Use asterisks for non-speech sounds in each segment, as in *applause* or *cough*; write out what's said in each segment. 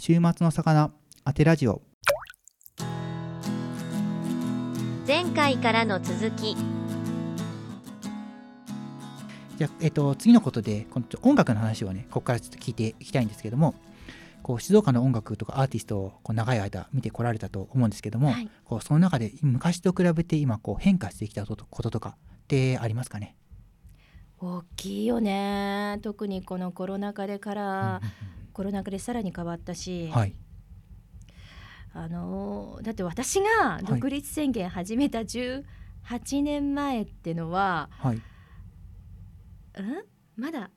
週末の魚当てラジオ。前回からの続き。じゃあ、えっと、次のことでこの音楽の話をねここからちょっと聞いていきたいんですけどもこう静岡の音楽とかアーティストをこう長い間見てこられたと思うんですけども、はい。こうその中で昔と比べて今こう変化してきたことこととかってありますかね？大きいよね。特にこのコロナ禍でから、コロナ禍でさらに変わったし、はい。あのーだって私が独立宣言始めた18年前ってのは、はい。うん？まだ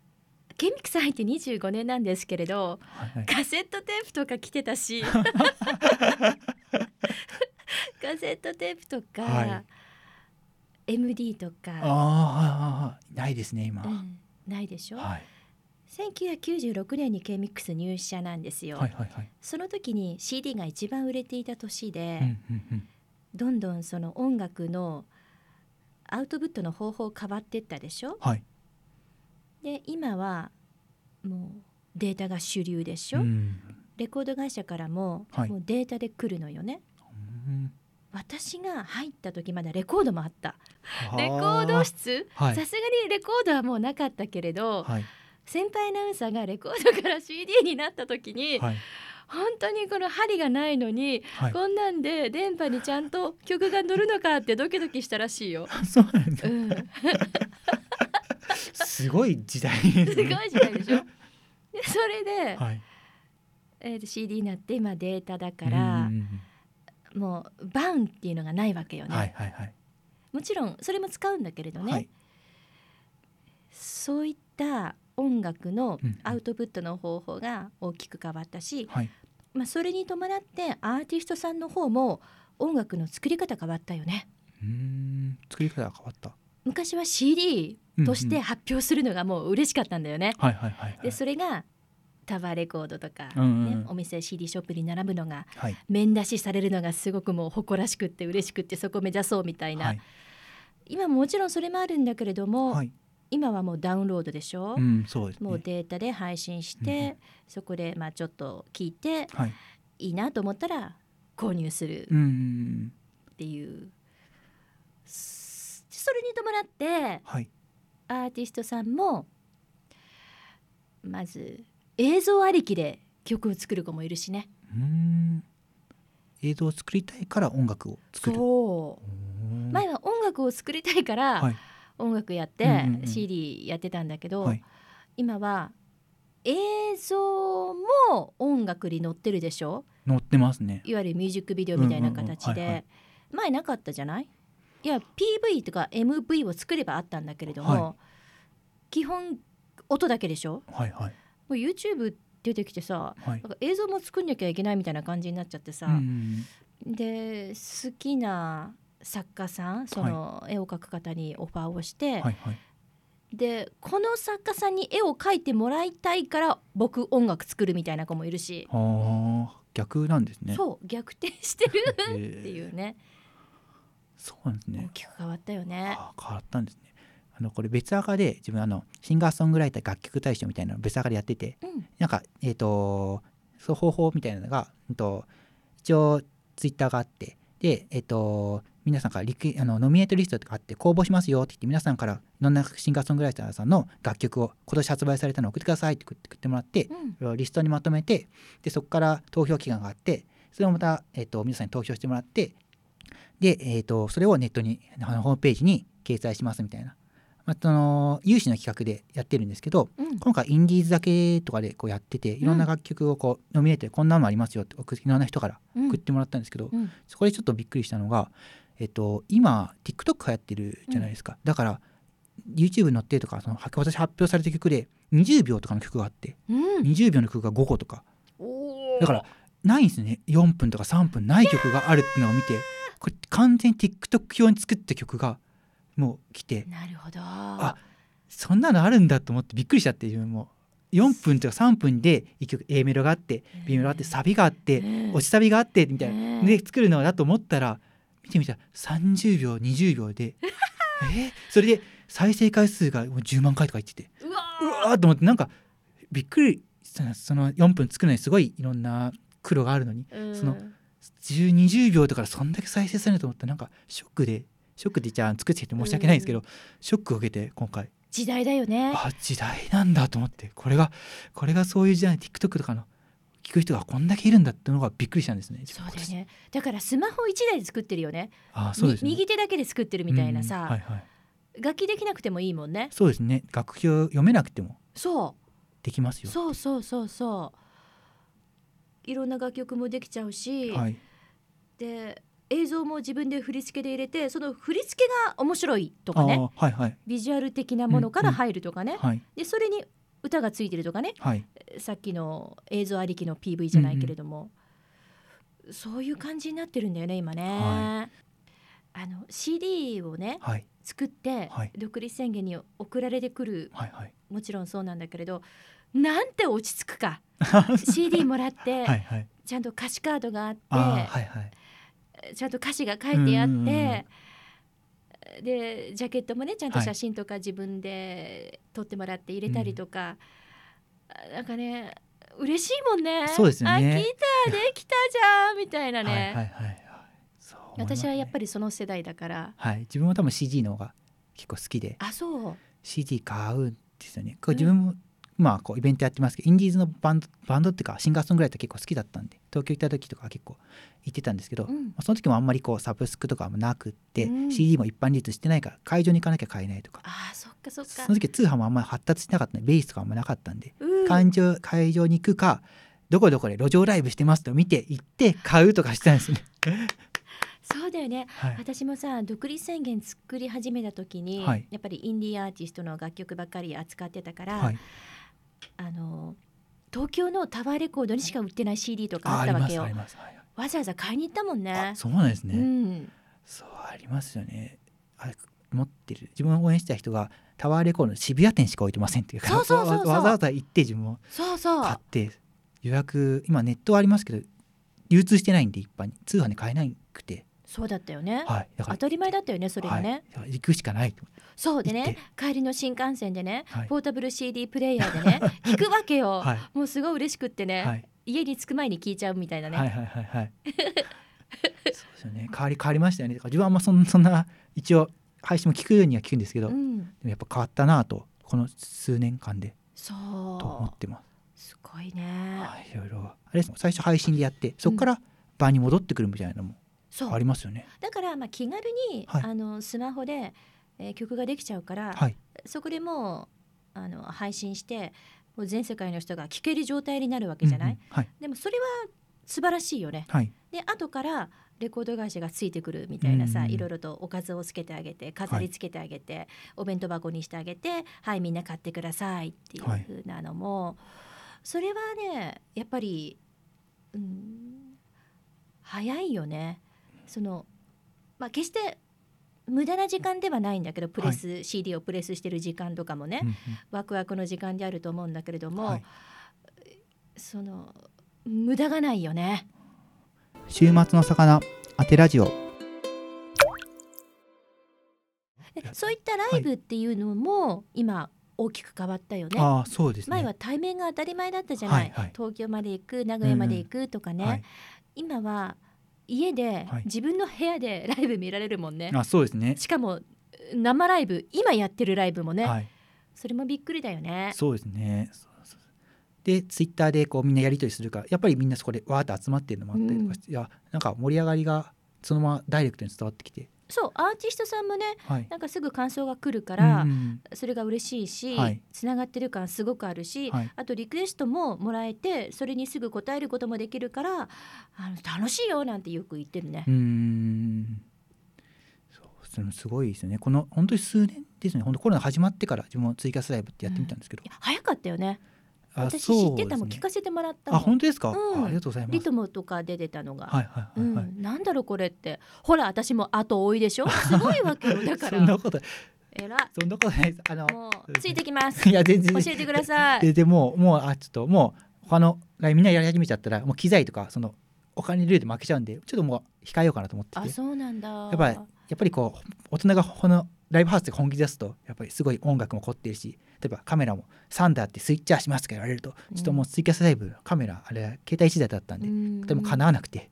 ケミックス入って25年なんですけれどはいはい。カセットテープとか来てたし *laughs* カセットテープとか、は MD とか、ああないですね今、うん。ないでしょ、はい、1996年に K-MIX 入社なんですよ、はいはいはい。その時に CD が一番売れていた年で、うんうんうん。どんどんその音楽のアウトプットの方法変わってったでしょ？はい。で今はもうデータが主流でしょ、うん。レコード会社からも,、はい。もうデータで来るのよね。うん。私が入った時まだレコードもあった。はあ。レコード室？はい。さすがにレコードはもうなかったけれど、はい先輩アナウンサーがレコードから CD になった時に、はい。本当にこの針がないのに、はい。こんなんで電波にちゃんと曲が乗るのかってドキドキしたらしいよ。*laughs* そうなんだ。うん、す *laughs* すごい時代ですごいね時代でしょ？でそれで、はい。えーと CD になって今データだかうんらうんもうバウンっていうのがないわけよね。うんはいはいはい。もちろんそれも使うんだけれどね、はい。そういった音楽のうんアウトプットの方法が大きく変わったし、はい。まあ、それに伴ってアーティストさんの方も音楽の作り方変わったよね。うーん。作り方が変わった。昔は CD として発表するのがもう嬉しかったんだよね。はいはいはいはい。でそれがタワーレコードとか、ねうんうんうん。お店 CD ショップに並ぶのがはい。面出しされるのがすごくもう誇らしくって嬉しくってそこを目指そうみたいな、はい。今ももちろんそれもあるんだけれども、はい今はもうダウンロードでしょ、うんそうですね。もうデータで配信しうんうて、そこでまあちょっと聞いてはい。いいなと思ったら購入するうんうんっていう、そそれに伴ってはい。アーティストさんもまず映像ありきで曲を作る子もいるしね。うーん。映像を作りたいから音楽を作る。前は音楽を作りたいからはい音楽やってうんうんうん。CD やってたんだけど、はい。今は映像も音楽に載ってるでしょ？載ってますね。いわゆるミュージックビデオみたいな形うんうんうん。はいはで前なかったじゃない？いや PV とか MV を作ればあったんだけれども、は基本音だけでしょ？はいはい。もう YouTube 出てきてさはい。なんか映像も作んなきゃいけないみたいな感じになっちゃってさ、うん。で好きな作家さんその絵を描く方にオファーをして、はいはい。でこの作家さんに絵を描いてもらいたいから僕音楽作るみたいな子もいるし、逆なんですね。そう逆転してるっていうね。そうなんですね。大きく変わったよね。変わったんですね。あのこれ別赤で自分あのシンガーソングライター楽曲大賞みたいなの別赤でやっててうん。なんかえっ、とそう方法みたいなのが、うんと、一応ツイッターがあってでえっ、と皆さんからリクあのノミネートリストとかあって公募しますよって言って皆さんからいろんなシンガーソングライターさんの楽曲を今年発売されたのを送ってくださいって送って送ってもらってうん。リストにまとめてでそこから投票期間があってそれをまた、えっと皆さんに投票してもらってで、えっとそれをネットにあのホームページに掲載しますみたいな、まあ、その有志の企画でやってるんですけどうん。今回インディーズだけとかでこうやってていろんな楽曲をこうノミネートでこんなのありますよって送いろんな人からうん。送ってもらったんですけど、うん。そこでちょっとびっくりしたのが、えっと、今 TikTok 流行ってるじゃないですか、だから YouTube に載ってとかその私発表された曲で20秒とかの曲があってうん。20秒の曲が5個とか。だからないんですね。4分とか3分ない曲があるっていうのを見てこれ完全に TikTok 用に作った曲がもう来てなるほど。あそんなのあるんだと思ってびっくりしちゃって自分も。4分とか3分で1曲 A メロがあって B メロがあってサビがあってうん落ちサビがあってみたいうんなで作るのだと思ったら見てみたら30秒20秒で。*laughs* えそれで再生回数がもう10万回とか言ってて。うわうわーと思ってなんかびっくりそその4分作るのにすごいいろんな苦労があるのにうん。その10 20秒とかでそんだけ再生されると思ったらなんかショックでショックでじゃあ作ってきて申し訳ないんですけど、ショックを受けて今回。時代だよね。あ時代なんだと思ってこれがこれがそういう時代 TikTok とかの聞く人がこんだけいるんだっていうのがびっくりしたんですね。そうだよねだからスマホ一台で作ってるよねあそうですね。み右手だけで作ってるみたいなさ、うんはいはい。楽器できなくてもいいもんねそうですね。楽譜を読めなくてもそできますよ。うそうそうそうそういろんな楽曲もできちゃうし、はい。で映像も自分で振り付けで入れてその振り付けが面白いとかねはいはいビジュアル的なものから入るとかね、はいでそれに歌がついてるとかねはい。さっきの映像ありきの PV じゃないけれども、そういう感じになってるんだよね今ね。はあの CD をねはい作って、はい独立宣言に送られてくるはいはい。もちろんそうなんだけれどなんて落ち着くか *laughs* CD もらって、はいはい。ちゃんと歌詞カードがあってはいはい。ちゃんと歌詞が書いてあっうんうんうんてでジャケットもねちゃんとはい。写真とか自分で撮ってもらって入れたりとか、なんかね嬉しいもんね。そうですよね。あギターできたじゃんみたいなね、はいはいはいはい。そう思いますね。私はやっぱりその世代だから。はい。自分も多分 CD の方が結構好きで。あそう。CD 買うんですよね。これ自分も、まあこうイベントやってますけどインディーズのバンドバンドっていうかシンガーソングライター結構好きだったんで東京行った時とか結構行ってたんですけど、うん。まあその時もあんまりこうサブスクとかもなくって、うん。CD も一般流通してないから会場に行かなきゃ買えないとか。あそっかそっか。その時通販もあんまり発達してなかったんでベースとかあんまなかったんで、うん。会場会場に行くかどこどこで路上ライブしてますと見て行って買うとかしてたんですね。そうだよね。はい、私もさ独立宣言作り始めた時に、はい。やっぱりインディーアーティストの楽曲ばっかり扱ってたから、はい、あの東京のタワーレコードにしか売ってない CD とかあったわけよ。わざわざ買いに行ったもんね。あそうなんですね。うん、そうありますよね。あれ持ってる。自分を応援した人がタワーレコードの渋谷店しか置いてませんっていうかわわざわざ行って自分もそうそう。買って予約今ネットはありますけど流通してないんで一般に。通販で買えなくてそうだったよね、はい。当たり前だったよねそれがね、はい、行くしかない。とそうでね帰りの新幹線でね、はい。ポータブル CD プレイヤーでね *laughs* 聞くわけよ、はい。もうすごい嬉しくってね、はい。家に着く前に聞いちゃうみたいなね、はいはいはいはい。*laughs* そうですよね。変わり変わりましたよね。自分はあんまそんそんな一応配信も聞くようには聞くんですけど、でうん、もやっぱ変わったなとこの数年間で。そと思っうてます。すごいね、はい、いろいろ。あれ最初配信でやってそこから場に戻ってくるみたいなのもありますよね。だからまあ気軽に、はい。あのスマホで、えー曲ができちゃうから、はい、そこでもうあの配信してもう全世界の人が聴ける状態になるわけじゃない、うんうん。はい。でもそれは素晴らしいよね。はい。で後からレコード会社がついてくるみたいなさ、うんうんいろいろとおかずをつけてあげて飾りつけてあげて、お弁当箱にしてあげてはいみんな買ってくださいっていうはい風なのも、それはねやっぱり、うん、早いよね。そのまあ決して無駄な時間ではないんだけどプレス、CD をプレスしてる時間とかもね、うんうん。ワクワクの時間であると思うんだけれども、はい。その無駄がないよね。週末の魚当てラジオ。でそういったライブっていうのも今大きく変わったよね。ああそうですね。前は対面が当たり前だったじゃない、はいはい。東京まで行く名古屋まで行くとかね、はい、今は家で、はい。自分の部屋で *laughs* ライブ見られるもんね。あそうですね。しかも生ライブ今やってるライブもね、はい、それもびっくりだよね。そうですね。でツイッターでこうみんなやり取りするからやっぱりみんなそこでわーっと集まってるのもあったりとかして、いやなんか盛り上がりがそのままダイレクトに伝わってきて、そうアーティストさんもねはい。なんかすぐ感想が来るから、うんうんそれが嬉しいし、はい。つながってる感すごくあるし、はい。あとリクエストももらえてそれにすぐ答えることもできるからあの楽しいよなんてよく言ってるね。うーんそうすごいですよね。この本当に数年ですね。本当コロナ始まってから自分もツイキャスライブってやってみたんですけど、いや早かったよね。あ私知ってたも聞かせてもらった。あ本当ですか、うん。あありがとうございます。リトモとかで出たのが。はいはいうん、なんだろうこれって。ほら私も後追いでしょ？すごいわけよだか *laughs* そんならことえらそんなことないです。あのついてきます。*laughs* いや全然。教えてください。ででもうもうあちょっともう他のみんなやり始めちゃったらもう機材とかそのお金ルールで負けちゃうんでちょっともう控えようかなと思ってて。あそうなんだ。やっぱりやっぱりこう大人がこのライブハウスで本気出すとやっぱりすごい音楽も凝ってるし例えばカメラもサンダーってスイッチャーしますとか言われると、ちょっともうツイキャスライブのカメラあれ携帯1台だったんで、うん。とてもかなわなくて、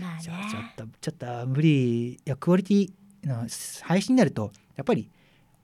まあちょっとちょっと無理いやクオリティの配信になるとやっぱり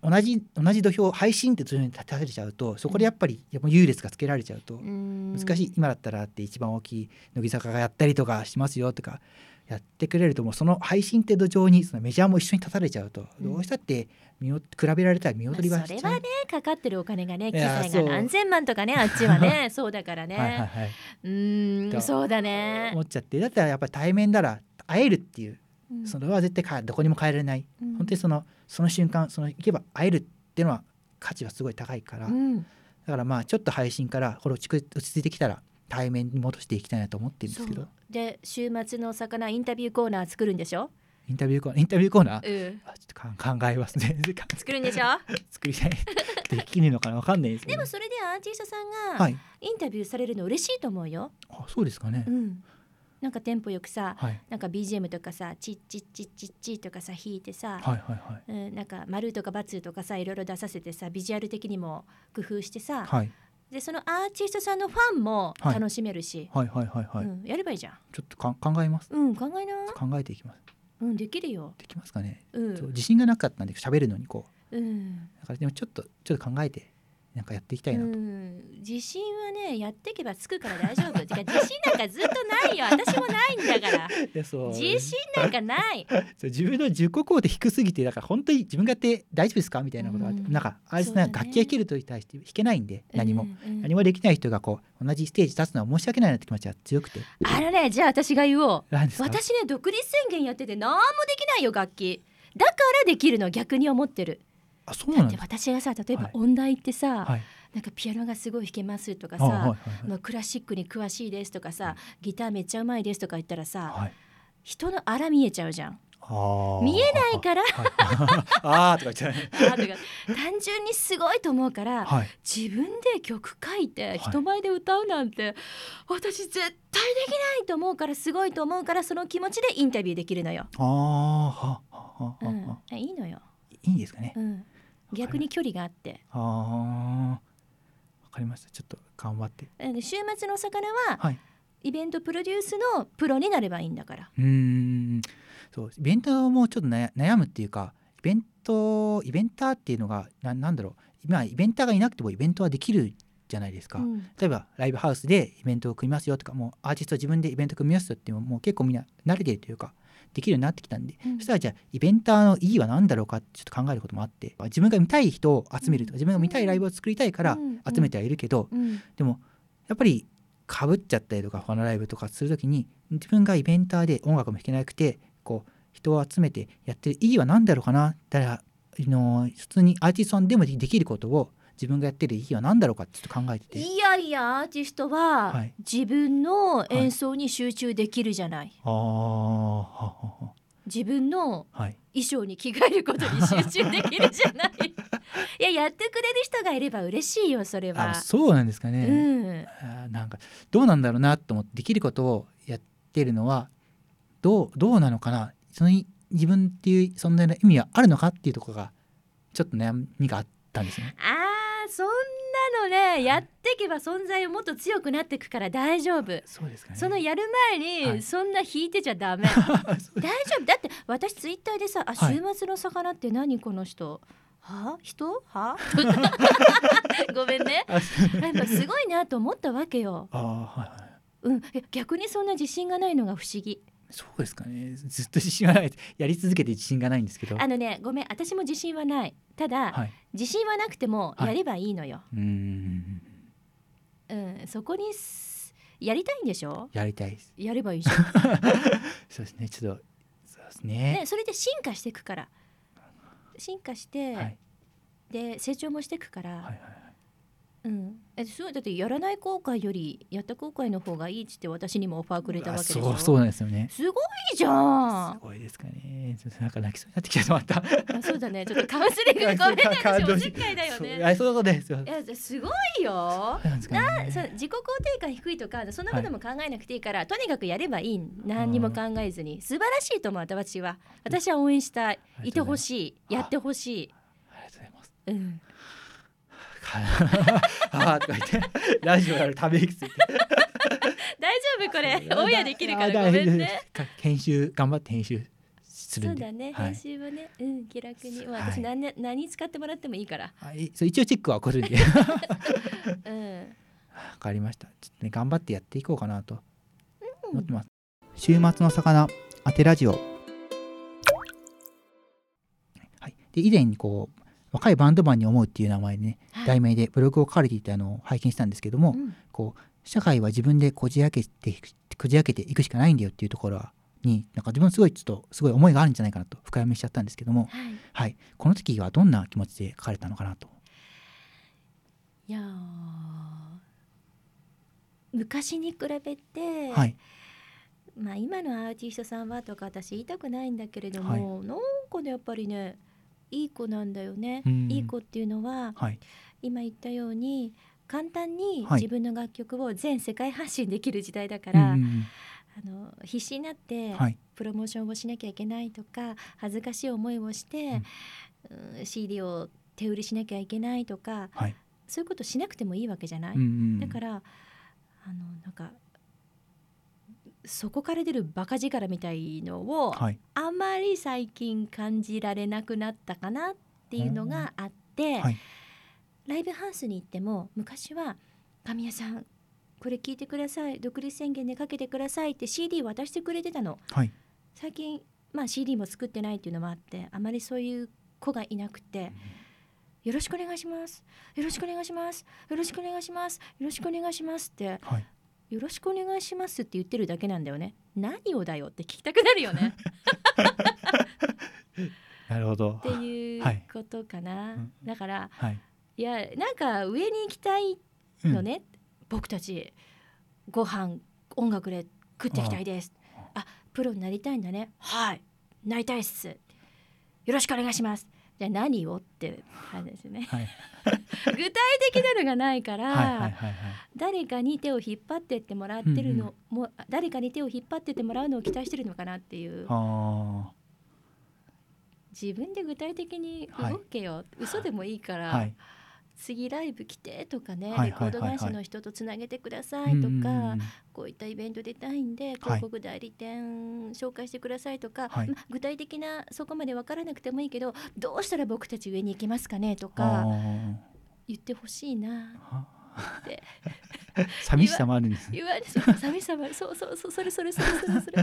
同じ同じ土俵配信って土俵に立たせちゃうとそこでやっぱりやっぱ優劣がつけられちゃうと難難しい今だったらって一番大きい乃木坂がやったりとかしますよとかやってくれるともうその配信って土壌にそのメジャーも一緒に立たれちゃうとうん。どうしたって見よ比べられたら見劣りはしちゃう、それはねかかってるお金がね機材が何千万とかねあっちはね *laughs* そうだからね、はいはいはい、うんそうだね。思っちゃってだったらやっぱり対面なら会えるっていううん。それは絶対かどこにも変えられない。うん。本当にそのその瞬間その行けば会えるっていうのは価値はすごい高いから、だうん。からまあちょっと配信からこれ落ち着いてきたら対面に戻していきたいなと思ってるんですけど。で週末のお魚インタビューコーナー作るんでしょ、インタビューコーナー？インタビューコーナー？うん、あちょっと考えますね。*laughs* 作るんでしょ？作りたい。できるのかな？わかんないですけど。でもそれでアーティストさんがはい。インタビューされるの嬉しいと思うよ、あそうですかね、うん、なんかテンポよくさはい。なんか BGM とかさチッチッチッチッチッとかさ弾いてさ、はいはいはい。うん、なんか丸とか×とかさいろいろ出させてさビジュアル的にも工夫してさ、はいでそのアーティストさんのファンもはい。楽しめるし、はいはいはいはい、うん、やればいいじゃん。ちょっとか考えます。うん考えな考えていきます。うんできるよ。できますかね、うん。自信がなかったんで喋るのにこう。うん、だからでもちょっとちょっと考えてなんかやっていきたいなと、うん、自信はねやっていけばつくから大丈夫。てか自信なんかずっとないよ。私もないんだから。*laughs* 自信なんかない。*laughs* 自分の自己肯定低すぎてだから本当に自分がやって大丈夫ですかみたいなことがあって、うん。なんかあれですね。楽器が弾けるとに対して弾けないんで何も、うん。うん何もできない人がこう同じステージ立つのは申し訳ないなって気持ちが強くて。あのねじゃあ私が言おう。私ね独立宣言やってて何もできないよ楽器。だからできるの逆に思ってるあそうだ。ってなんです私がさ例えばはい。音大行ってさ、はい。なんかピアノがすごい弾けますとかさ、はいクラシックに詳しいですとかさギターめっちゃうまいですとか言ったらさはい人のあら見えちゃうじゃん。見えないから。はい *laughs* あーとか言っちゃう。あとか単純にすごいと思うから、はい。自分で曲書いて人前で歌うなんて、私絶対できないと思うからすごいと思うからその気持ちでインタビューできるのよ。あーはははうはん、いいのよ、いいんですかね。うん、逆に距離があって。あー。わかりました。ちょっと頑張って。週末のお魚ははい。イベントプロデュースのプロになればいいんだから。うーん。そう。イベントもちょっと悩悩むっていうかイベントイベンターっていうのがななんだろう。今イベンターがいなくてもイベントはできるじゃないですか、うん。例えばライブハウスでイベントを組みますよとかもうアーティスト自分でイベント組みますよっていうのももう結構みんな慣れてるというかできるようになってきたんで、うん。そしたらじゃあイベンターの意義は何だろうかってちょっと考えることもあって自分が見たい人を集めるとか自分が見たいライブを作りたいからうん。集めてはいるけど、うん。でもやっぱりかぶっちゃったりとか他のライブとかするときに自分がイベンターで音楽も弾けなくてこう人を集めてやってる意義は何だろうかなだからあの普通にアーティストさんでもできることを自分がやってる意義は何だろうかってちょっと考えてて。いやいやアーティストははい。自分の演奏に集中できるじゃない、ははは。自分のはい。衣装に着替えることに集中できるじゃない。*laughs* いややってくれる人がいれば嬉しいよそれは。あそうなんですかね、うん。なんかどうなんだろうなと思ってできることをやってるのはどうどうなのかな。その自分っていう存在の意味はあるのかっていうところがちょっと悩みがあったんですね。やってけば存在をもっと強くなっていくから大丈夫。そうですかね。そのやる前はい。にそんな引いてちゃダメ、そ *laughs* う大丈夫。だって私ツイッターでさ「あはい。週末の魚って何この人」は？人？は？*laughs* ごめんね。やっぱすごいなと思ったわけよ。はいはい。うん、え逆にそんな自信がないのが不思議。そうですかね。ずっと自信がない。やり続けて自信がないんですけど。あのねごめん私も自信はない。ただ、はい。自信はなくてもはいやればいいのよ。うーん。うん、そこにすやりたいんでしょ？やりたいです。やればいいじゃん。*laughs* そうですね。ちょっとそうですね。ね、それで進化していくから。進化して、はいで成長もしていくから、はいはいはい。うん、えすごいだってやらない後悔よりやった後悔の方がいいっつって私にもオファーくれたわけでしょ？そうそうなんですよね。すごいじゃん。すごいですかね。ちょっとなんか泣きそうになってきてしまった。あそうだね。ちょっとカウンセリングごめんね私おせっかいだよね。*laughs* あそうですよ。いやすごいよ。なんね。そう自己肯定感低いとかそんなことも考えなくていいから、とにかくやればいい。何にも考えずに。素晴らしいと思う私は。私は応援したい。いてほしい。やってほしい、ありがとうございます。うん、*laughs* あーとか言ってラジオやるため息ついて。*laughs* 大丈夫これ。オンエアできるかあらごめんね。編集頑張って編集するそうだね、はい。編集はね、うん、気楽に、もうはい。私何,、使ってもらってもいいから。はい。そう一応チェックは起こるんで。*laughs* うん、わかりました。ちょっとね頑張ってやっていこうかなと。思ってます、週末の魚当てラジオ。はい。で以前にこう若いバンドマンに思うっていう名前でねはい。題名でブログを書かれていたのを拝見したんですけども、うん。こう社会は自分でこじ開けてこじ開けていくしかないんだよっていうところになんか自分すごいちょっとすごい思いがあるんじゃないかなと深読みしちゃったんですけども、はい、はい、この時はどんな気持ちで書かれたのかなと。いやー昔に比べて、はい、まあ、今のアーティストさんはとか私言いたくないんだけれども、なんかねやっぱりねいい子なんだよね。うん。いい子っていうのははい、今言ったように簡単にはい。自分の楽曲を全世界発信できる時代だかうんら、うんうん。あの必死になってはい、プロモーションをしなきゃいけないとか恥ずかしい思いをして、うん。CD を手売りしなきゃいけないとかはい、そういうことしなくてもいいわけじゃない、だからあのなんかそこから出るバカ力みたいのをはい、あまり最近感じられなくなったかなっていうのがあって、はい、ライブハウスに行っても昔は「神谷さんこれ聞いてください。独立宣言でかけてください」って CD 渡してくれてたの。はい、最近、まあ、CD も作ってないっていうのもあってあまりそういう子がいなくて「よろしくお願いします。よろしくお願いします。よろしくお願いします。よろしくお願いします」ってはい、「よろしくお願いします」って言ってるだけなんだよね何をだよって聞きたくなるよね。*laughs* なるほど。っていうはいことかな、うん。だからはい、いやなんか上に行きたいうん。のね、僕たちご飯音楽で食っていきたいです。あプロになりたいんだね。はい。なりたいっす。よろしくお願いしますじゃあ何をって話ですね。はい、*laughs* 具体的なのがないから、はい、はい、はい、はい、誰かに手を引っ張ってってもらってるの、うんも誰かに手を引っ張ってってもらうのを期待してるのかなっていう。あ。自分で具体的に動けよ、嘘でもいいから、あ、はい、次ライブ来てとかね、はいはいはいはい。レコード会社の人とつなげてくださいとか、こういったイベント出たいんで広告代理店紹介してくださいとか、はい。ま具体的なそこまで分からなくてもいいけどどうしたら僕たち上に行けますかねとあかー。言ってほしいなあって。*laughs* 寂しさもあるんですね。言われそう。寂しさまそうそうそう。それそれそれそれそれ。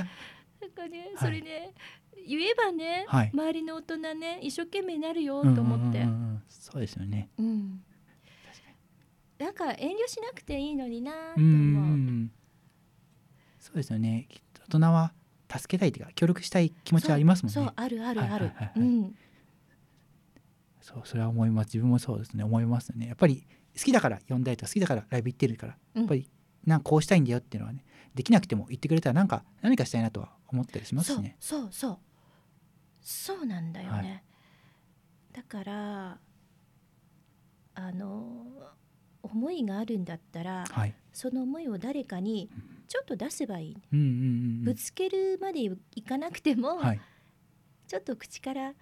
なんかねそれね、言えばね、はい。周りの大人ね一生懸命になるよと思って。うんうん。うんうんそうですよね。うんなんか遠慮しなくていいのになーっうてん思う。うんそうですよね。きっと大人は助けたいというか協力したい気持ちはありますもんね。そうあるあるある。そうそれは思います自分もそうですね思いますねやっぱり好きだから呼んだりとか好きだからライブ行ってるからうんやっぱりなんかこうしたいんだよっていうのはねできなくても言ってくれたらなんか何かしたいなとは思ったりしますそうそうそうそうなんだよね。はいだからあの思いがあるんだったらはい。その思いを誰かにちょっと出せばいい。うんうんうんうん。ぶつけるまでいかなくても、はい。ちょっと口から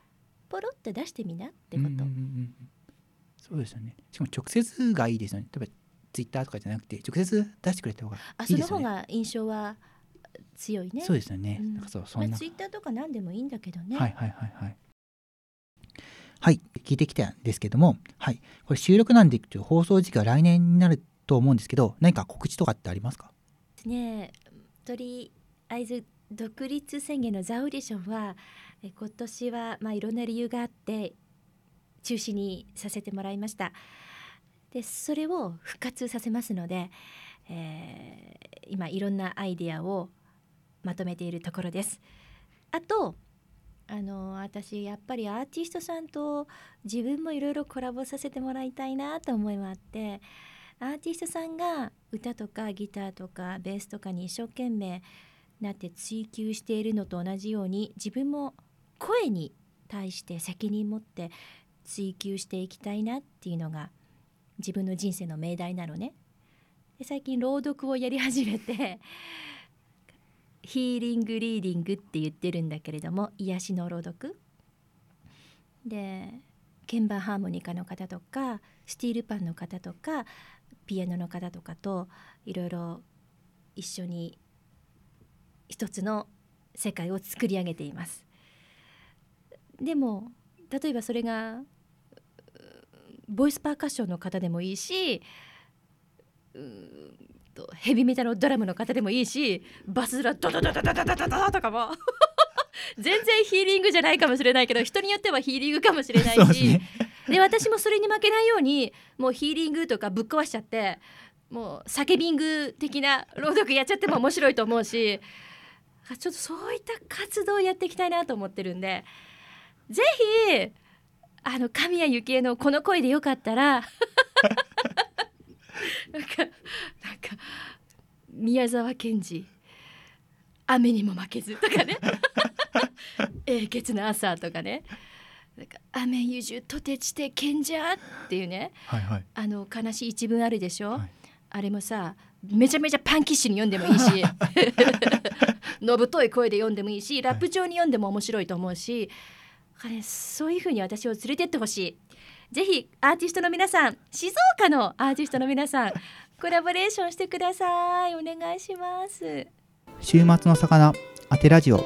ポロッと出してみなってこと。うんうんうんうん。そうですよね。しかも直接がいいですよね。例えばツイッターとかじゃなくて直接出してくれた方があその方いいですよね。が印象は強いね。そうですよね、うん。なんかそうそまあ、んな、ツイッターとか何でもいいんだけどね。はいはいはいはいはい聞いてきたんですけどもはいこれ収録なんでいくと放送時期は来年になると思うんですけど何か告知とかってありますか？ねとりあえず独立宣言のザ・オーディションは今年はまあいろんな理由があって中止にさせてもらいました。でそれを復活させますので、えー今いろんなアイディアをまとめているところです。あとあの私やっぱりアーティストさんと自分もいろいろコラボさせてもらいたいなと思いもあってアーティストさんが歌とかギターとかベースとかに一生懸命なって追求しているのと同じように自分も声に対して責任持って追求していきたいなっていうのが自分の人生の命題なのね。で最近朗読をやり始めてヒーリングリーディングって言ってるんだけれども癒しの朗読で鍵盤ハーモニカの方とかスティールパンの方とかピアノの方とかといろいろ一緒に一つの世界を作り上げています。でも例えばそれがボイスパーカッションの方でもいいしとヘビメタのドラムの方でもいいしバスドラドドドドドドドドドとかも全然ヒーリングじゃないかもしれないけど人によってはヒーリングかもしれないしでねで私もそれに負けないようにもうヒーリングとかぶっ壊しちゃってもう叫ビング的な朗読やっちゃっても面白いと思うしあちょっとそういった活動をやっていきたいなと思ってるんでぜひあの神谷幸恵のこの声でよかったらなんかか宮沢賢治雨にも負けずとかね。*laughs* 英傑な朝とかね。なんか雨ゆじゅとてちて賢者っていうね。はいはい。あの悲しい一文あるでしょ、はい。あれもさめちゃめちゃパンキッシュに読んでもいいし *laughs* *laughs* のぶとい声で読んでもいいしラップ調に読んでも面白いと思うし、あれそういう風に私を連れてってほしい。ぜひアーティストの皆さん静岡のアーティストの皆さんコラボレーションしてください。お願いします。週末の魚当てラジオ。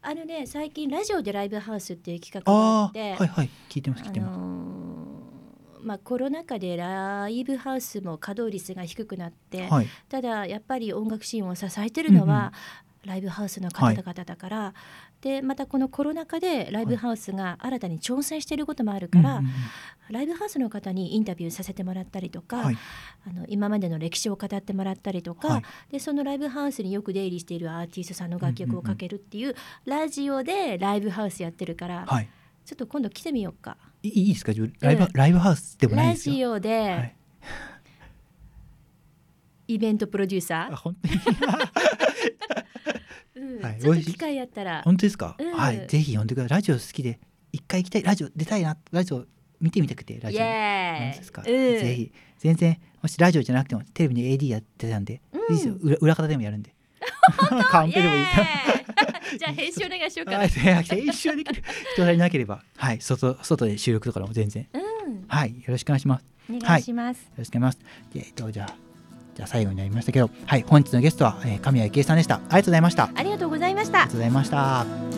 あのね最近ラジオでライブハウスっていう企画がああってあはいはい。聞いてます聞いあてます、のーまあ、コロナ禍でライブハウスも稼働率が低くなって、はい。ただやっぱり音楽シーンを支えてるのは、ライブハウスの方々だから、でまたこのコロナ禍でライブハウスが新たに挑戦していることもあるから、うんうんうん。ライブハウスの方にインタビューさせてもらったりとか、はい。あの今までの歴史を語ってもらったりとか、はい。でそのライブハウスによく出入りしているアーティストさんの楽曲をかけるっていう,、ラジオでライブハウスやってるから、はい。ちょっと今度来てみようか。いいいですかライブ,、うん。ライブハウスでもないラですよ。ジオで、はい。イベントプロデューサあ本当に？ー、*laughs* うん。はい。ちょっと機会あったら。本当ですか、うん。はい。ぜひ呼んでください。ラジオ好きで一回行きたいラジオ出たいなラジオ見てみたくてラジオ。本当ですか、うん。ぜひ。全然もしラジオじゃなくてもテレビに AD やってたんで、うん。いいですよ。裏裏方でもやるんで。*laughs* カンペでもいい。じゃあ編集お願いしようかな。はい、編集できる。人がいなければ、はい、外外で収録とかでも全然、うん。はい、よろしくお願いします。よお願いします、ろしくお願いします。でえっと、じゃあ、じゃあ最後になりましたけど、はい、本日のゲストは、えー、神谷幸恵さんでした。ありがとうございました。ありありがとうございましたがとうございました。